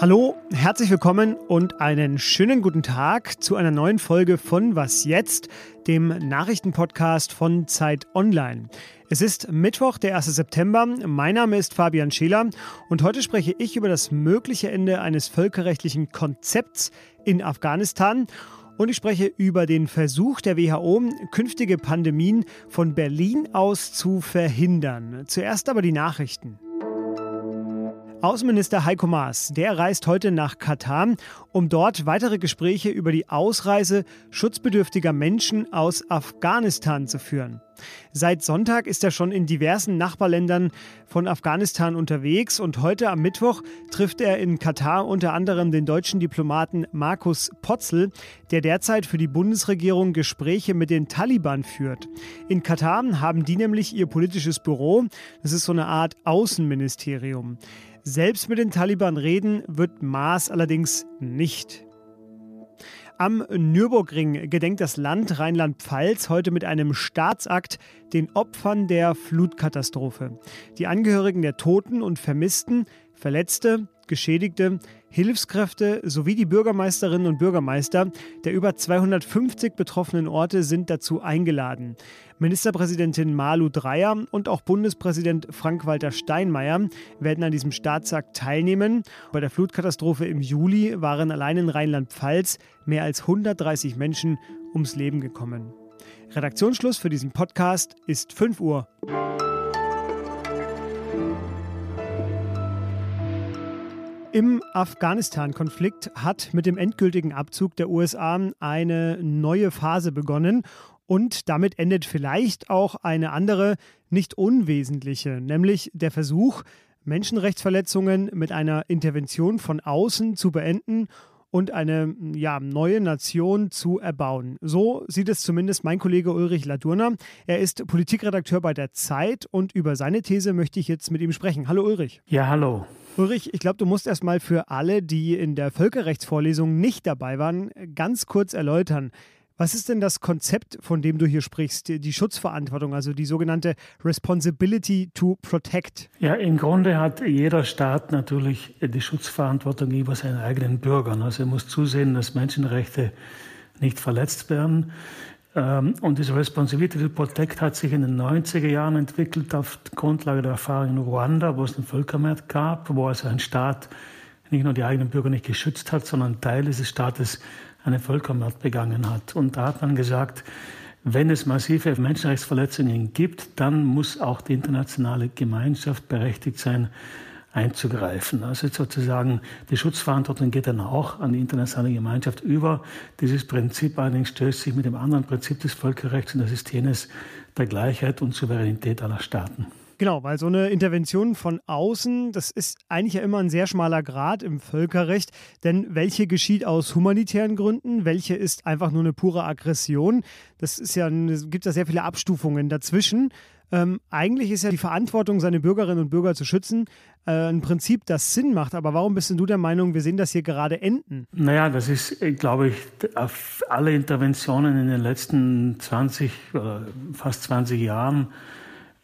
Hallo, herzlich willkommen und einen schönen guten Tag zu einer neuen Folge von Was jetzt, dem Nachrichtenpodcast von Zeit Online. Es ist Mittwoch, der 1. September. Mein Name ist Fabian Scheler und heute spreche ich über das mögliche Ende eines völkerrechtlichen Konzepts in Afghanistan und ich spreche über den Versuch der WHO, künftige Pandemien von Berlin aus zu verhindern. Zuerst aber die Nachrichten. Außenminister Heiko Maas, der reist heute nach Katar, um dort weitere Gespräche über die Ausreise schutzbedürftiger Menschen aus Afghanistan zu führen. Seit Sonntag ist er schon in diversen Nachbarländern von Afghanistan unterwegs und heute am Mittwoch trifft er in Katar unter anderem den deutschen Diplomaten Markus Potzel, der derzeit für die Bundesregierung Gespräche mit den Taliban führt. In Katar haben die nämlich ihr politisches Büro, das ist so eine Art Außenministerium. Selbst mit den Taliban reden wird Maas allerdings nicht. Am Nürburgring gedenkt das Land Rheinland-Pfalz heute mit einem Staatsakt den Opfern der Flutkatastrophe. Die Angehörigen der Toten und Vermissten, Verletzte, Geschädigte, Hilfskräfte sowie die Bürgermeisterinnen und Bürgermeister der über 250 betroffenen Orte sind dazu eingeladen. Ministerpräsidentin Malu Dreyer und auch Bundespräsident Frank-Walter Steinmeier werden an diesem Staatsakt teilnehmen. Bei der Flutkatastrophe im Juli waren allein in Rheinland-Pfalz mehr als 130 Menschen ums Leben gekommen. Redaktionsschluss für diesen Podcast ist 5 Uhr. Im Afghanistan-Konflikt hat mit dem endgültigen Abzug der USA eine neue Phase begonnen und damit endet vielleicht auch eine andere, nicht unwesentliche, nämlich der Versuch, Menschenrechtsverletzungen mit einer Intervention von außen zu beenden und eine ja, neue Nation zu erbauen. So sieht es zumindest mein Kollege Ulrich Ladurner. Er ist Politikredakteur bei der Zeit und über seine These möchte ich jetzt mit ihm sprechen. Hallo Ulrich. Ja, hallo. Ulrich, ich glaube, du musst erst mal für alle, die in der Völkerrechtsvorlesung nicht dabei waren, ganz kurz erläutern, was ist denn das Konzept, von dem du hier sprichst, die Schutzverantwortung, also die sogenannte Responsibility to Protect? Ja, im Grunde hat jeder Staat natürlich die Schutzverantwortung gegenüber seinen eigenen Bürgern. Also er muss zusehen, dass Menschenrechte nicht verletzt werden. Ähm, und diese Responsibility to Protect hat sich in den 90er Jahren entwickelt auf Grundlage der Erfahrung in Ruanda, wo es einen Völkermord gab, wo also ein Staat nicht nur die eigenen Bürger nicht geschützt hat, sondern Teil dieses Staates einen Völkermord begangen hat. Und da hat man gesagt, wenn es massive Menschenrechtsverletzungen gibt, dann muss auch die internationale Gemeinschaft berechtigt sein, einzugreifen. Also sozusagen die Schutzverantwortung geht dann auch an die internationale Gemeinschaft über. Dieses Prinzip allerdings stößt sich mit dem anderen Prinzip des Völkerrechts und das ist jenes der Gleichheit und Souveränität aller Staaten. Genau, weil so eine Intervention von außen, das ist eigentlich ja immer ein sehr schmaler Grad im Völkerrecht. Denn welche geschieht aus humanitären Gründen, welche ist einfach nur eine pure Aggression? Das ist ja, es gibt ja sehr viele Abstufungen dazwischen. Ähm, eigentlich ist ja die Verantwortung, seine Bürgerinnen und Bürger zu schützen, äh, ein Prinzip, das Sinn macht. Aber warum bist denn du der Meinung, wir sehen das hier gerade enden? Naja, das ist, glaube ich, auf alle Interventionen in den letzten 20 oder fast 20 Jahren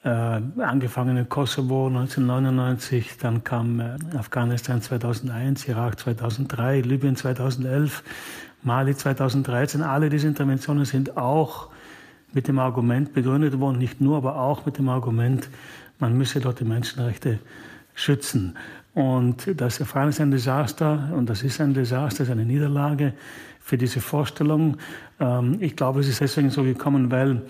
äh, angefangen in Kosovo 1999, dann kam äh, Afghanistan 2001, Irak 2003, Libyen 2011, Mali 2013. Alle diese Interventionen sind auch mit dem Argument begründet worden, nicht nur, aber auch mit dem Argument, man müsse dort die Menschenrechte schützen. Und das Afghanistan ist ein Desaster und das ist ein Desaster, ist eine Niederlage für diese Vorstellung. Ähm, ich glaube, es ist deswegen so gekommen, weil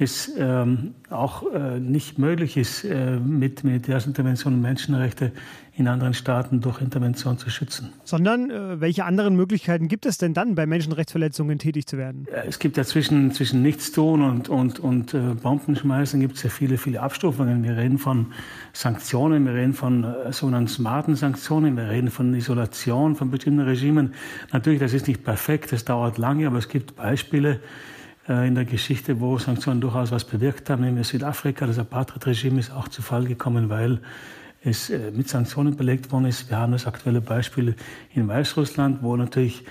es ähm, auch äh, nicht möglich ist, äh, mit Militärintervention Menschenrechte in anderen Staaten durch Intervention zu schützen. Sondern äh, welche anderen Möglichkeiten gibt es denn dann, bei Menschenrechtsverletzungen tätig zu werden? Es gibt ja zwischen, zwischen Nichtstun und, und, und äh, Bombenschmeißen gibt es ja viele, viele Abstufungen. Wir reden von Sanktionen, wir reden von äh, sogenannten smarten Sanktionen, wir reden von Isolation von bestimmten Regimen. Natürlich, das ist nicht perfekt, das dauert lange, aber es gibt Beispiele, äh, in der Geschichte, wo Sanktionen durchaus was bewirkt haben. Nämlich Südafrika, das Apartheid-Regime ist auch zu Fall gekommen, weil es äh, mit Sanktionen belegt worden ist. Wir haben das aktuelle Beispiel in Weißrussland, wo natürlich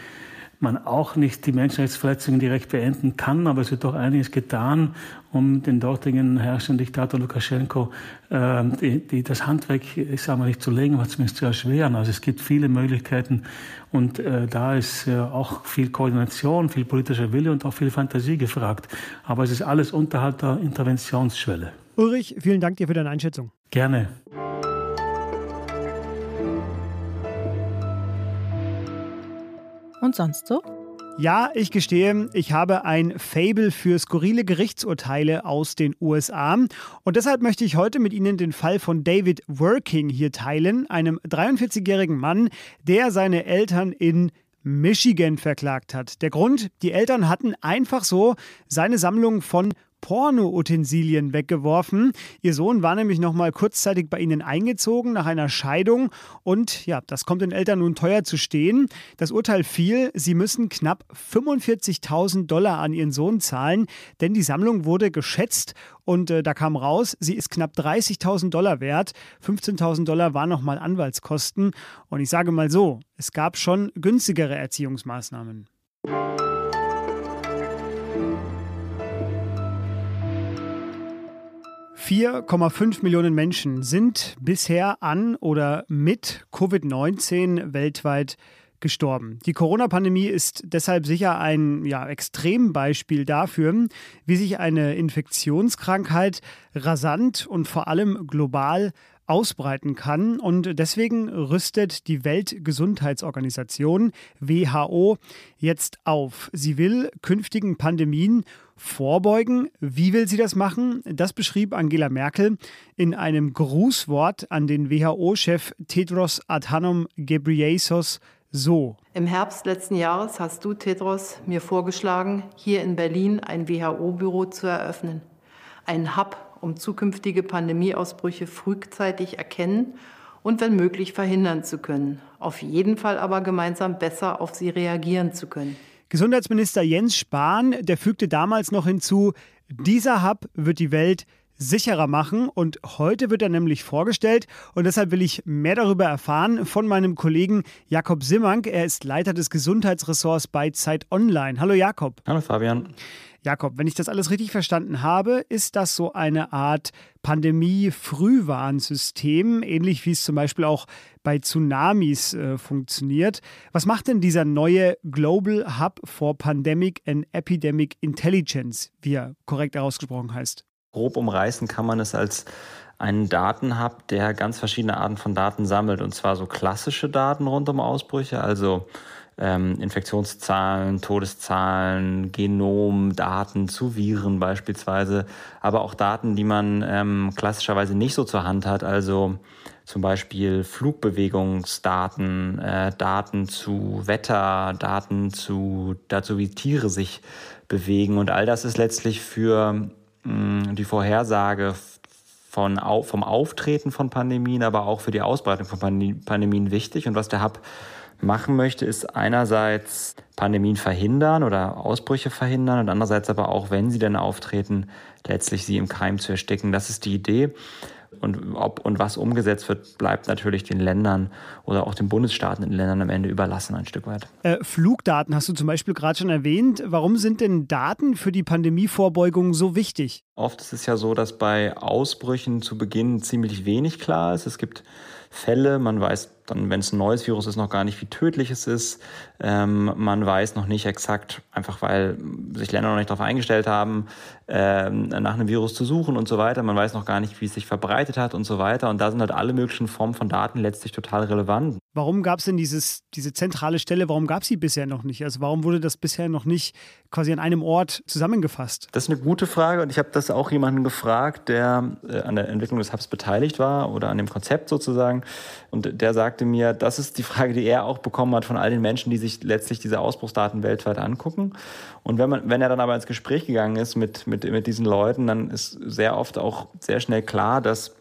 man auch nicht die Menschenrechtsverletzungen direkt beenden kann, aber es wird doch einiges getan, um den dortigen herrschenden Diktator Lukaschenko äh, die, die, das Handwerk, ich sage mal nicht zu legen, aber zumindest zu erschweren. Also es gibt viele Möglichkeiten und äh, da ist äh, auch viel Koordination, viel politischer Wille und auch viel Fantasie gefragt. Aber es ist alles unterhalb der Interventionsschwelle. Ulrich, vielen Dank dir für deine Einschätzung. Gerne. Und sonst so? Ja, ich gestehe, ich habe ein Fable für skurrile Gerichtsurteile aus den USA. Und deshalb möchte ich heute mit Ihnen den Fall von David Working hier teilen, einem 43-jährigen Mann, der seine Eltern in Michigan verklagt hat. Der Grund, die Eltern hatten einfach so seine Sammlung von Porno-Utensilien weggeworfen. Ihr Sohn war nämlich noch mal kurzzeitig bei ihnen eingezogen nach einer Scheidung und ja, das kommt den Eltern nun teuer zu stehen. Das Urteil fiel, sie müssen knapp 45.000 Dollar an ihren Sohn zahlen, denn die Sammlung wurde geschätzt und äh, da kam raus, sie ist knapp 30.000 Dollar wert. 15.000 Dollar waren nochmal Anwaltskosten. Und ich sage mal so, es gab schon günstigere Erziehungsmaßnahmen. 4,5 Millionen Menschen sind bisher an oder mit Covid-19 weltweit gestorben. Die Corona-Pandemie ist deshalb sicher ein ja, Extrembeispiel dafür, wie sich eine Infektionskrankheit rasant und vor allem global ausbreiten kann. Und deswegen rüstet die Weltgesundheitsorganisation WHO jetzt auf. Sie will künftigen Pandemien vorbeugen. Wie will sie das machen? Das beschrieb Angela Merkel in einem Grußwort an den WHO-Chef Tedros Adhanom Ghebreyesus so. Im Herbst letzten Jahres hast du, Tedros, mir vorgeschlagen, hier in Berlin ein WHO-Büro zu eröffnen. Ein Hub um zukünftige Pandemieausbrüche frühzeitig erkennen und wenn möglich verhindern zu können. Auf jeden Fall aber gemeinsam besser auf sie reagieren zu können. Gesundheitsminister Jens Spahn, der fügte damals noch hinzu, dieser Hub wird die Welt sicherer machen. Und heute wird er nämlich vorgestellt. Und deshalb will ich mehr darüber erfahren von meinem Kollegen Jakob Simmank. Er ist Leiter des Gesundheitsressorts bei Zeit Online. Hallo Jakob. Hallo Fabian. Jakob, wenn ich das alles richtig verstanden habe, ist das so eine Art Pandemie-Frühwarnsystem, ähnlich wie es zum Beispiel auch bei Tsunamis äh, funktioniert. Was macht denn dieser neue Global Hub for Pandemic and Epidemic Intelligence, wie er korrekt ausgesprochen heißt? Grob umreißen kann man es als einen Datenhub, der ganz verschiedene Arten von Daten sammelt. Und zwar so klassische Daten rund um Ausbrüche, also ähm, Infektionszahlen, Todeszahlen, Genomdaten zu Viren beispielsweise, aber auch Daten, die man ähm, klassischerweise nicht so zur Hand hat, also zum Beispiel Flugbewegungsdaten, äh, Daten zu Wetter, Daten zu dazu, wie Tiere sich bewegen und all das ist letztlich für die Vorhersage von, vom Auftreten von Pandemien, aber auch für die Ausbreitung von Pandemien wichtig und was der Hub machen möchte, ist einerseits Pandemien verhindern oder Ausbrüche verhindern und andererseits aber auch, wenn sie denn auftreten, letztlich sie im Keim zu ersticken. Das ist die Idee. Und ob und was umgesetzt wird, bleibt natürlich den Ländern oder auch den Bundesstaaten in den Ländern am Ende überlassen, ein Stück weit. Äh, Flugdaten hast du zum Beispiel gerade schon erwähnt. Warum sind denn Daten für die Pandemievorbeugung so wichtig? Oft ist es ja so, dass bei Ausbrüchen zu Beginn ziemlich wenig klar ist. Es gibt Fälle, man weiß dann, wenn es ein neues Virus ist, noch gar nicht, wie tödlich es ist. Ähm, man weiß noch nicht exakt, einfach weil sich Länder noch nicht darauf eingestellt haben, ähm, nach einem Virus zu suchen und so weiter. Man weiß noch gar nicht, wie es sich verbreitet hat und so weiter. Und da sind halt alle möglichen Formen von Daten letztlich total relevant. Warum gab es denn dieses, diese zentrale Stelle, warum gab es sie bisher noch nicht? Also warum wurde das bisher noch nicht quasi an einem Ort zusammengefasst? Das ist eine gute Frage und ich habe das auch jemanden gefragt, der äh, an der Entwicklung des Hubs beteiligt war oder an dem Konzept sozusagen. Und der sagte mir, das ist die Frage, die er auch bekommen hat von all den Menschen, die sich letztlich diese Ausbruchsdaten weltweit angucken. Und wenn, man, wenn er dann aber ins Gespräch gegangen ist mit, mit, mit diesen Leuten, dann ist sehr oft auch sehr schnell klar, dass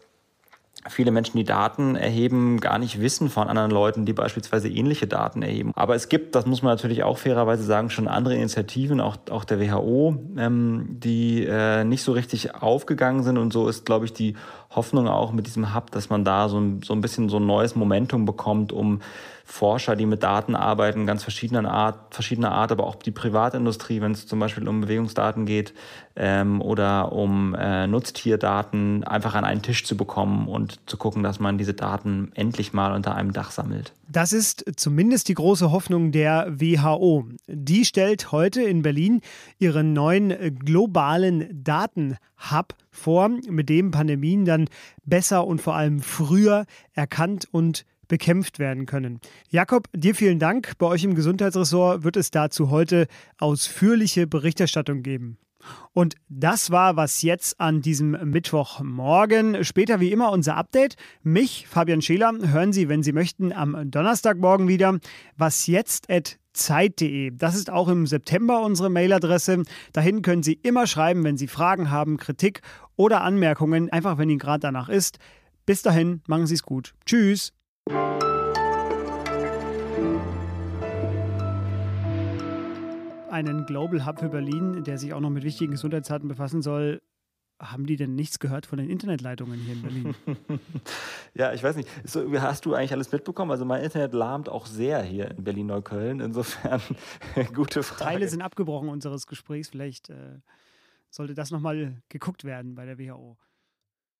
viele Menschen, die Daten erheben, gar nicht wissen von anderen Leuten, die beispielsweise ähnliche Daten erheben. Aber es gibt, das muss man natürlich auch fairerweise sagen, schon andere Initiativen, auch, auch der WHO, ähm, die äh, nicht so richtig aufgegangen sind. Und so ist, glaube ich, die Hoffnung auch mit diesem Hub, dass man da so ein, so ein bisschen so ein neues Momentum bekommt, um Forscher, die mit Daten arbeiten, ganz verschiedener Art, verschiedener Art, aber auch die Privatindustrie, wenn es zum Beispiel um Bewegungsdaten geht ähm, oder um äh, Nutztierdaten, einfach an einen Tisch zu bekommen und zu gucken, dass man diese Daten endlich mal unter einem Dach sammelt. Das ist zumindest die große Hoffnung der WHO. Die stellt heute in Berlin ihren neuen globalen Datenhub vor, mit dem Pandemien dann besser und vor allem früher erkannt und bekämpft werden können. Jakob, dir vielen Dank. Bei euch im Gesundheitsressort wird es dazu heute ausführliche Berichterstattung geben. Und das war was jetzt an diesem Mittwochmorgen. Später wie immer unser Update. Mich, Fabian Scheler, hören Sie, wenn Sie möchten, am Donnerstagmorgen wieder. Was jetzt at Zeit.de. Das ist auch im September unsere Mailadresse. Dahin können Sie immer schreiben, wenn Sie Fragen haben, Kritik oder Anmerkungen, einfach wenn Ihnen gerade danach ist. Bis dahin, machen Sie es gut. Tschüss. Einen Global Hub für Berlin, der sich auch noch mit wichtigen Gesundheitsdaten befassen soll. Haben die denn nichts gehört von den Internetleitungen hier in Berlin? ja, ich weiß nicht. So, hast du eigentlich alles mitbekommen? Also mein Internet lahmt auch sehr hier in Berlin-Neukölln. Insofern gute Frage. Teile sind abgebrochen unseres Gesprächs. Vielleicht äh, sollte das nochmal geguckt werden bei der WHO.